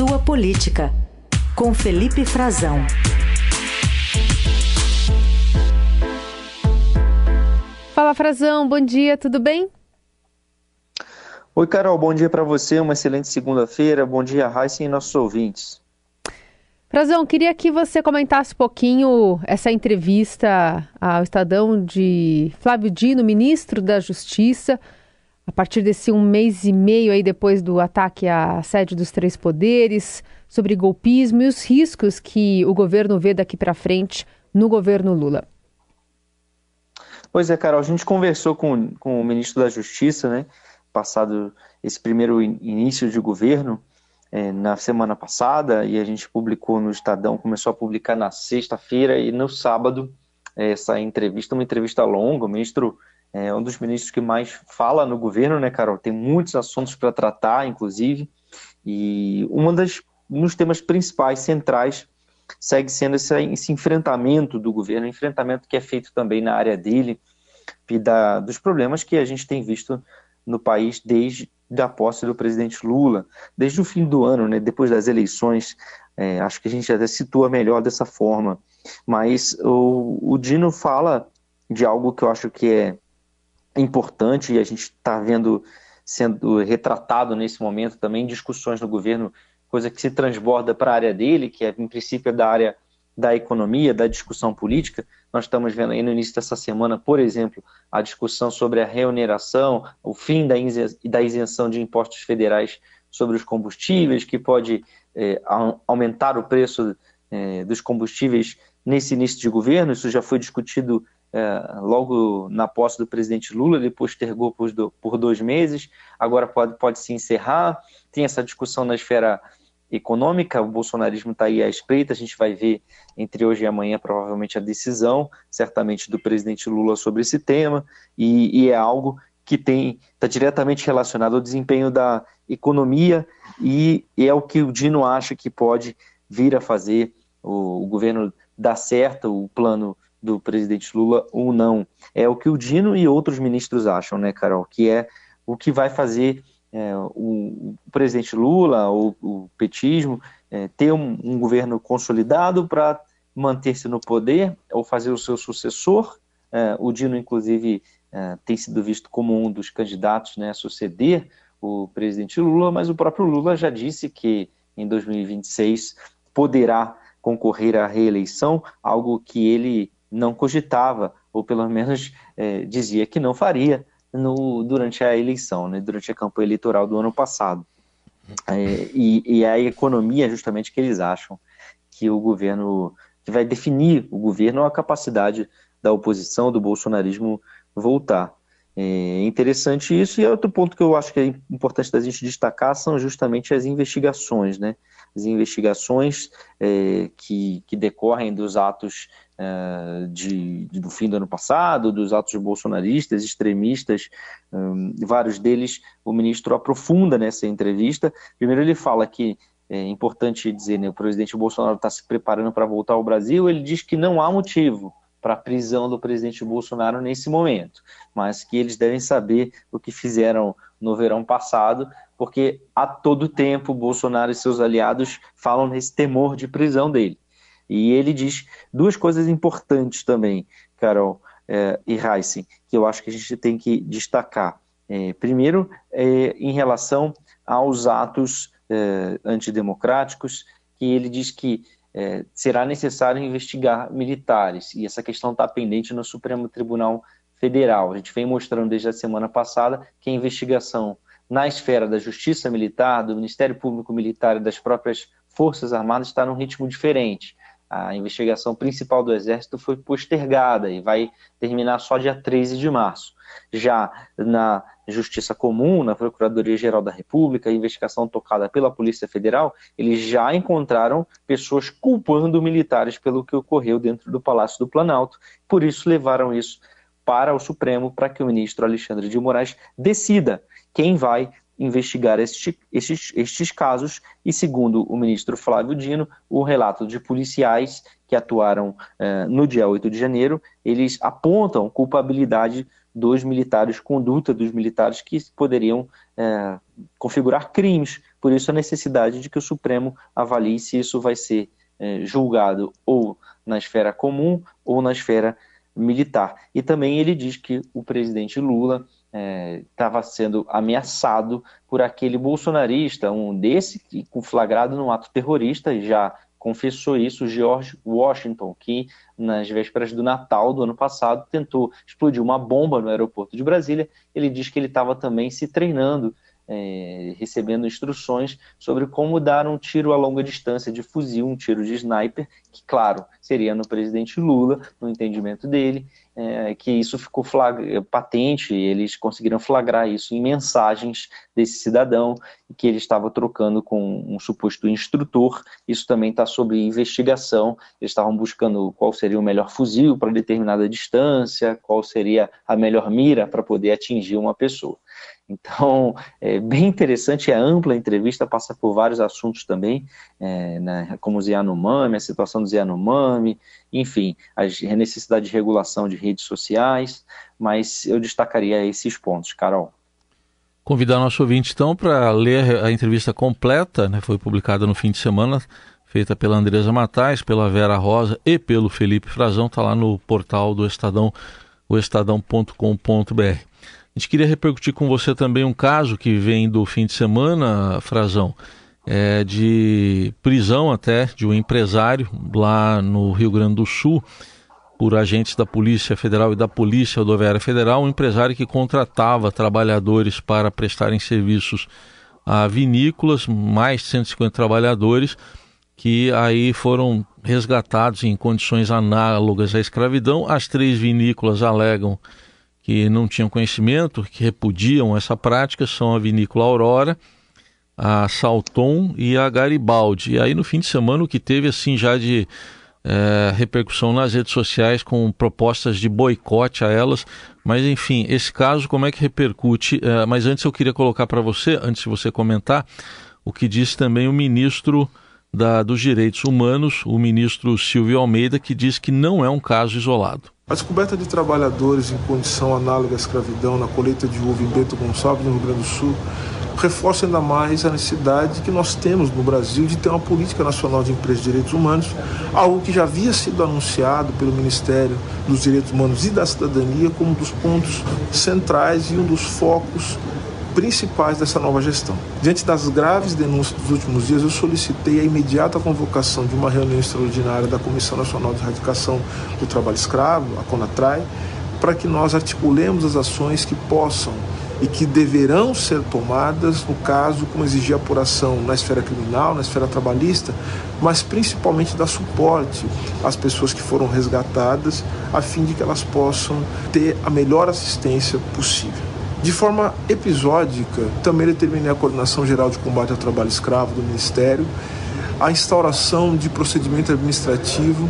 Sua Política, com Felipe Frazão. Fala Frazão, bom dia, tudo bem? Oi, Carol, bom dia para você, uma excelente segunda-feira. Bom dia, Raíssa e nossos ouvintes. Frazão, queria que você comentasse um pouquinho essa entrevista ao Estadão de Flávio Dino, ministro da Justiça, a partir desse um mês e meio aí depois do ataque à sede dos três poderes, sobre golpismo e os riscos que o governo vê daqui para frente no governo Lula. Pois é, Carol, a gente conversou com, com o ministro da Justiça, né, passado esse primeiro início de governo, é, na semana passada e a gente publicou no Estadão, começou a publicar na sexta-feira e no sábado é, essa entrevista, uma entrevista longa, o ministro é um dos ministros que mais fala no governo, né, Carol? Tem muitos assuntos para tratar, inclusive, e uma das um dos temas principais, centrais, segue sendo esse, esse enfrentamento do governo, enfrentamento que é feito também na área dele e da, dos problemas que a gente tem visto no país desde da posse do presidente Lula, desde o fim do ano, né, depois das eleições, é, acho que a gente até situa melhor dessa forma, mas o, o Dino fala de algo que eu acho que é importante e a gente está vendo sendo retratado nesse momento também discussões no governo, coisa que se transborda para a área dele, que é em princípio da área da economia, da discussão política. Nós estamos vendo aí no início dessa semana, por exemplo, a discussão sobre a reoneração, o fim da isenção de impostos federais sobre os combustíveis, que pode é, aumentar o preço é, dos combustíveis nesse início de governo. Isso já foi discutido é, logo na posse do presidente Lula, ele postergou por, por dois meses, agora pode, pode se encerrar. Tem essa discussão na esfera econômica, o bolsonarismo está aí à espreita, a gente vai ver entre hoje e amanhã provavelmente a decisão, certamente do presidente Lula sobre esse tema, e, e é algo que tem está diretamente relacionado ao desempenho da economia e, e, é o que o Dino acha que pode vir a fazer o, o governo dar certo o plano do presidente Lula ou não. É o que o Dino e outros ministros acham, né, Carol? Que é o que vai fazer é, o, o, presidente Lula, ou o petismo, é, ter um, um, governo consolidado para manter-se no poder ou fazer o seu sucessor. É, o Dino, inclusive, é, tem sido visto como um dos candidatos né, a suceder o presidente Lula, mas o próprio Lula já disse que em 2026 poderá concorrer à reeleição, algo que ele não cogitava, ou pelo menos é, dizia que não faria, no, durante a eleição, né, durante a campanha eleitoral do ano passado. É, e, e a economia, justamente, que eles acham que o governo, que vai definir o governo, a capacidade da oposição, do bolsonarismo voltar. É interessante isso, e outro ponto que eu acho que é importante da gente destacar são justamente as investigações, né? As investigações é, que, que decorrem dos atos é, de, de, do fim do ano passado, dos atos bolsonaristas, extremistas, um, vários deles o ministro aprofunda nessa entrevista. Primeiro, ele fala que é importante dizer, né, o presidente Bolsonaro está se preparando para voltar ao Brasil, ele diz que não há motivo para a prisão do presidente Bolsonaro nesse momento, mas que eles devem saber o que fizeram no verão passado, porque a todo tempo Bolsonaro e seus aliados falam nesse temor de prisão dele. E ele diz duas coisas importantes também, Carol é, e Heisen, que eu acho que a gente tem que destacar. É, primeiro, é, em relação aos atos é, antidemocráticos, que ele diz que será necessário investigar militares, e essa questão está pendente no Supremo Tribunal Federal. A gente vem mostrando desde a semana passada que a investigação na esfera da Justiça Militar, do Ministério Público Militar e das próprias Forças Armadas está num ritmo diferente a investigação principal do Exército foi postergada e vai terminar só dia 13 de março. Já na Justiça Comum, na Procuradoria-Geral da República, a investigação tocada pela Polícia Federal, eles já encontraram pessoas culpando militares pelo que ocorreu dentro do Palácio do Planalto. Por isso, levaram isso para o Supremo para que o ministro Alexandre de Moraes decida quem vai investigar este, estes, estes casos e, segundo o ministro Flávio Dino, o relato de policiais que atuaram eh, no dia 8 de janeiro, eles apontam culpabilidade dos militares, conduta dos militares que poderiam é, configurar crimes. Por isso a necessidade de que o Supremo avalie se isso vai ser é, julgado ou na esfera comum ou na esfera militar. E também ele diz que o presidente Lula estava é, sendo ameaçado por aquele bolsonarista, um desse, flagrado num ato terrorista, e já confessou isso George Washington, que nas vésperas do Natal do ano passado tentou explodir uma bomba no aeroporto de Brasília. Ele diz que ele estava também se treinando é, recebendo instruções sobre como dar um tiro a longa distância de fuzil, um tiro de sniper, que, claro, seria no presidente Lula, no entendimento dele, é, que isso ficou patente, eles conseguiram flagrar isso em mensagens desse cidadão, que ele estava trocando com um suposto instrutor, isso também está sob investigação, eles estavam buscando qual seria o melhor fuzil para determinada distância, qual seria a melhor mira para poder atingir uma pessoa. Então, é bem interessante, é ampla a entrevista, passa por vários assuntos também, é, né, como o Yanomami, a situação do Yanomami, enfim, a necessidade de regulação de redes sociais, mas eu destacaria esses pontos, Carol. Convidar nosso ouvinte, então, para ler a entrevista completa, né, foi publicada no fim de semana, feita pela Andresa Matais, pela Vera Rosa e pelo Felipe Frazão, está lá no portal do Estadão, o estadão.com.br. A gente queria repercutir com você também um caso que vem do fim de semana, Frazão, é de prisão até de um empresário lá no Rio Grande do Sul por agentes da Polícia Federal e da Polícia Rodoviária Federal, um empresário que contratava trabalhadores para prestarem serviços a vinícolas, mais de 150 trabalhadores que aí foram resgatados em condições análogas à escravidão. As três vinícolas alegam que não tinham conhecimento, que repudiam essa prática, são a Vinícola Aurora, a Salton e a Garibaldi. E aí no fim de semana o que teve assim já de é, repercussão nas redes sociais com propostas de boicote a elas. Mas enfim, esse caso como é que repercute? É, mas antes eu queria colocar para você, antes de você comentar, o que disse também o ministro da, dos Direitos Humanos, o ministro Silvio Almeida, que diz que não é um caso isolado. A descoberta de trabalhadores em condição análoga à escravidão na colheita de uva em Bento Gonçalves, no Rio Grande do Sul, reforça ainda mais a necessidade que nós temos no Brasil de ter uma política nacional de empresa de direitos humanos, algo que já havia sido anunciado pelo Ministério dos Direitos Humanos e da Cidadania como um dos pontos centrais e um dos focos principais dessa nova gestão. Diante das graves denúncias dos últimos dias, eu solicitei a imediata convocação de uma reunião extraordinária da Comissão Nacional de Erradicação do Trabalho Escravo, a CONATRAI, para que nós articulemos as ações que possam e que deverão ser tomadas no caso como exigir apuração na esfera criminal, na esfera trabalhista, mas principalmente dar suporte às pessoas que foram resgatadas, a fim de que elas possam ter a melhor assistência possível. De forma episódica, também determinei a Coordenação Geral de Combate ao Trabalho Escravo do Ministério, a instauração de procedimento administrativo,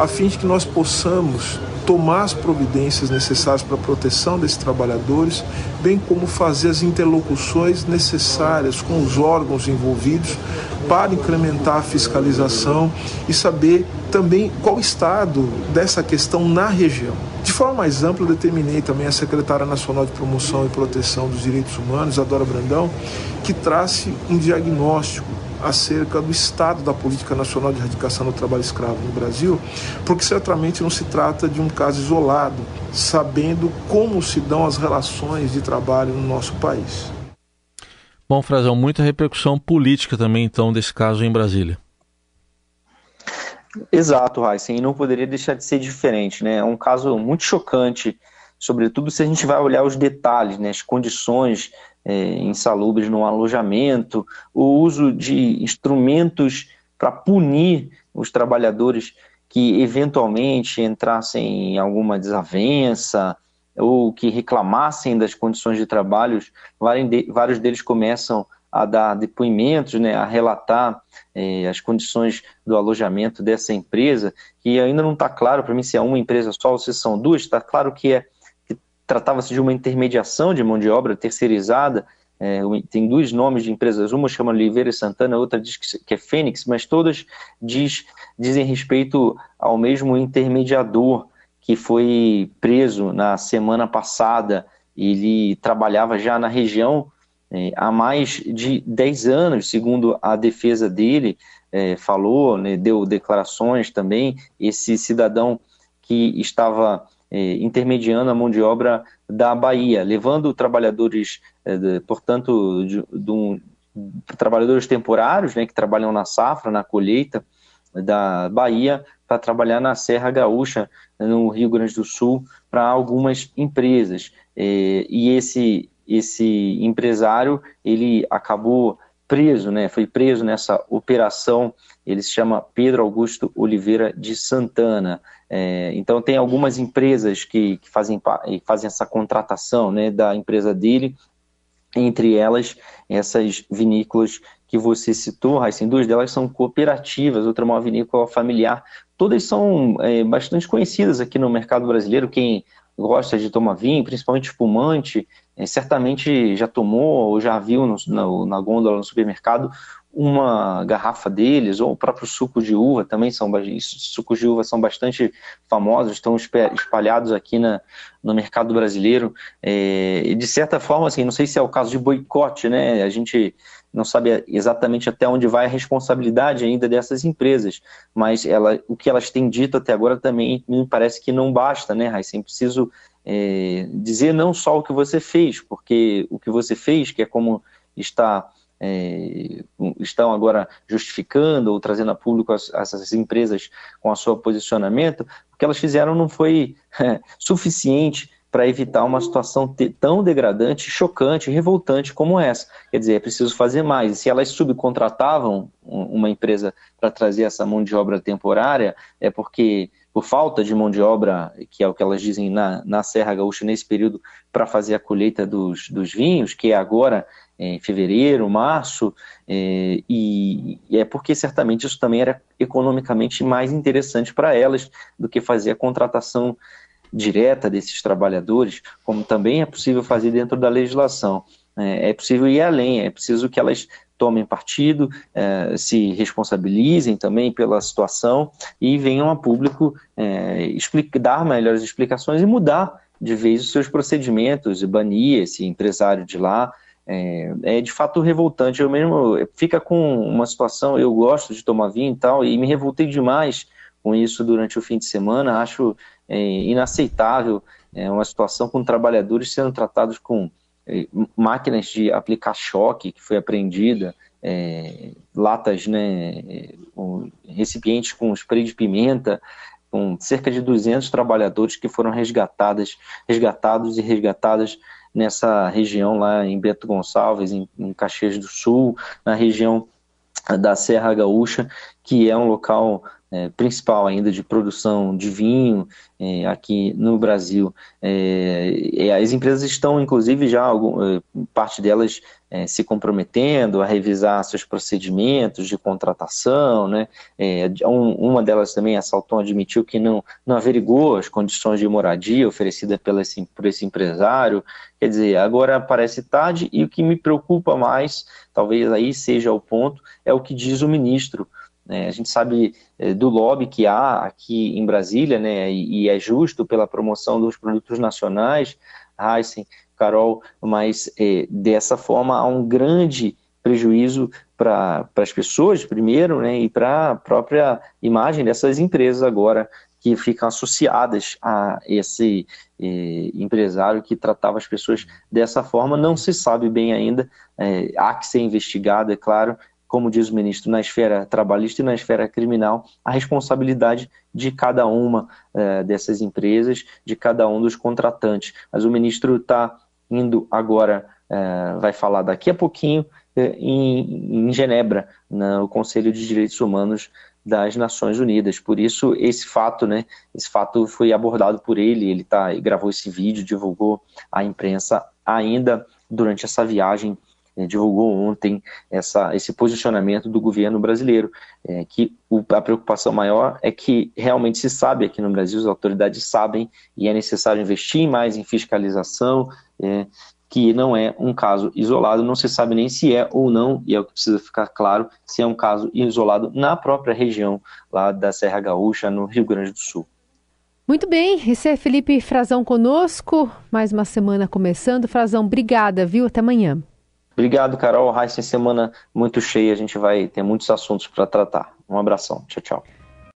a fim de que nós possamos tomar as providências necessárias para a proteção desses trabalhadores, bem como fazer as interlocuções necessárias com os órgãos envolvidos para incrementar a fiscalização e saber também qual o estado dessa questão na região. Forma mais ampla, determinei também a secretária nacional de promoção e proteção dos direitos humanos, Adora Brandão, que trace um diagnóstico acerca do estado da política nacional de erradicação do trabalho escravo no Brasil, porque certamente não se trata de um caso isolado, sabendo como se dão as relações de trabalho no nosso país. Bom, Frazão, muita repercussão política também, então, desse caso em Brasília. Exato, Raíssa, e não poderia deixar de ser diferente, né? É um caso muito chocante, sobretudo se a gente vai olhar os detalhes, né? as condições é, insalubres no alojamento, o uso de instrumentos para punir os trabalhadores que eventualmente entrassem em alguma desavença ou que reclamassem das condições de trabalho, vários deles começam a dar depoimentos, né, a relatar é, as condições do alojamento dessa empresa, que ainda não está claro para mim se é uma empresa só ou se são duas, está claro que é tratava-se de uma intermediação de mão de obra terceirizada. É, tem dois nomes de empresas, uma chama Oliveira e Santana, outra diz que é Fênix, mas todas diz, dizem respeito ao mesmo intermediador que foi preso na semana passada. Ele trabalhava já na região é, há mais de 10 anos, segundo a defesa dele, é, falou, né, deu declarações também. Esse cidadão que estava é, intermediando a mão de obra da Bahia, levando trabalhadores, é, de, portanto, de, de um, trabalhadores temporários, né, que trabalham na safra, na colheita da Bahia, para trabalhar na Serra Gaúcha, no Rio Grande do Sul, para algumas empresas. É, e esse, esse empresário, ele acabou preso, né, foi preso nessa operação, ele se chama Pedro Augusto Oliveira de Santana. É, então tem algumas empresas que, que fazem, fazem essa contratação né, da empresa dele, entre elas essas vinícolas que você citou, Raíssa, duas delas são cooperativas, outra é uma vinícola familiar. Todas são é, bastante conhecidas aqui no mercado brasileiro. Quem gosta de tomar vinho, principalmente espumante, é, certamente já tomou ou já viu no, na, na gôndola no supermercado uma garrafa deles, ou o próprio suco de uva também são sucos de uva são bastante famosos, estão espalhados aqui na, no mercado brasileiro. É, de certa forma, assim, não sei se é o caso de boicote, né? A gente não sabe exatamente até onde vai a responsabilidade ainda dessas empresas, mas ela, o que elas têm dito até agora também me parece que não basta, né, Raíssa? É preciso é, dizer não só o que você fez, porque o que você fez, que é como está é, estão agora justificando ou trazendo a público as, essas empresas com o seu posicionamento, o que elas fizeram não foi é, suficiente para evitar uma situação tão degradante, chocante, revoltante como essa. Quer dizer, é preciso fazer mais. E se elas subcontratavam uma empresa para trazer essa mão de obra temporária, é porque, por falta de mão de obra, que é o que elas dizem na, na Serra Gaúcha nesse período, para fazer a colheita dos, dos vinhos, que é agora em fevereiro, março, é, e, e, é porque certamente isso também era economicamente mais interessante para elas do que fazer a contratação direta desses trabalhadores, como também é possível fazer dentro da legislação. É, é possível ir além, é preciso que elas tomem partido, é, se responsabilizem também pela situação e venham a público é, explicar, dar melhores explicações e mudar de vez os seus procedimentos, banir esse empresário de lá. É, é, de fato revoltante. Eu mesmo fica com uma situação. Eu gosto de tomar vinho e tal, e me revoltei demais com isso durante o fim de semana. Acho é, inaceitável é, uma situação com trabalhadores sendo tratados com máquinas de aplicar choque que foi apreendida, é, latas, né, recipientes com spray de pimenta, com cerca de 200 trabalhadores que foram resgatadas, resgatados e resgatadas nessa região lá em Bento Gonçalves, em, em Caxias do Sul, na região da Serra Gaúcha, que é um local é, principal ainda de produção de vinho é, aqui no Brasil. É, as empresas estão, inclusive, já algum, é, parte delas é, se comprometendo a revisar seus procedimentos de contratação. Né? É, um, uma delas também, a Salton, admitiu que não, não averigou as condições de moradia oferecidas pela, por esse empresário. Quer dizer, agora parece tarde e o que me preocupa mais, talvez aí seja o ponto, é o que diz o ministro. É, a gente sabe é, do lobby que há aqui em Brasília, né, e, e, é justo pela promoção dos produtos nacionais, Heisen, Carol, mas é, dessa forma há um grande prejuízo para as pessoas, primeiro, né, e para a própria imagem dessas empresas agora que ficam associadas a esse eh, empresário que tratava as pessoas dessa forma. Não se sabe bem ainda, eh, há que ser investigado, é claro, como diz o ministro, na esfera trabalhista e na esfera criminal, a responsabilidade de cada uma eh, dessas empresas, de cada um dos contratantes. Mas o ministro está indo agora, eh, vai falar daqui a pouquinho, eh, em, em, Genebra, no Conselho de Direitos Humanos das Nações Unidas. Por isso, esse fato, né, esse fato foi abordado por ele, ele tá, gravou esse vídeo, divulgou à imprensa ainda durante essa viagem divulgou ontem essa, esse posicionamento do governo brasileiro, é, que o, a preocupação maior é que realmente se sabe aqui no Brasil, as autoridades sabem e é necessário investir mais em fiscalização, é, que não é um caso isolado, não se sabe nem se é ou não, e é o que precisa ficar claro, se é um caso isolado na própria região lá da Serra Gaúcha, no Rio Grande do Sul. Muito bem, esse é Felipe Frazão conosco, mais uma semana começando. Frazão, obrigada, viu? Até amanhã. Obrigado, Carol. Raíssa, semana muito cheia, a gente vai ter muitos assuntos para tratar. Um abração. Tchau, tchau.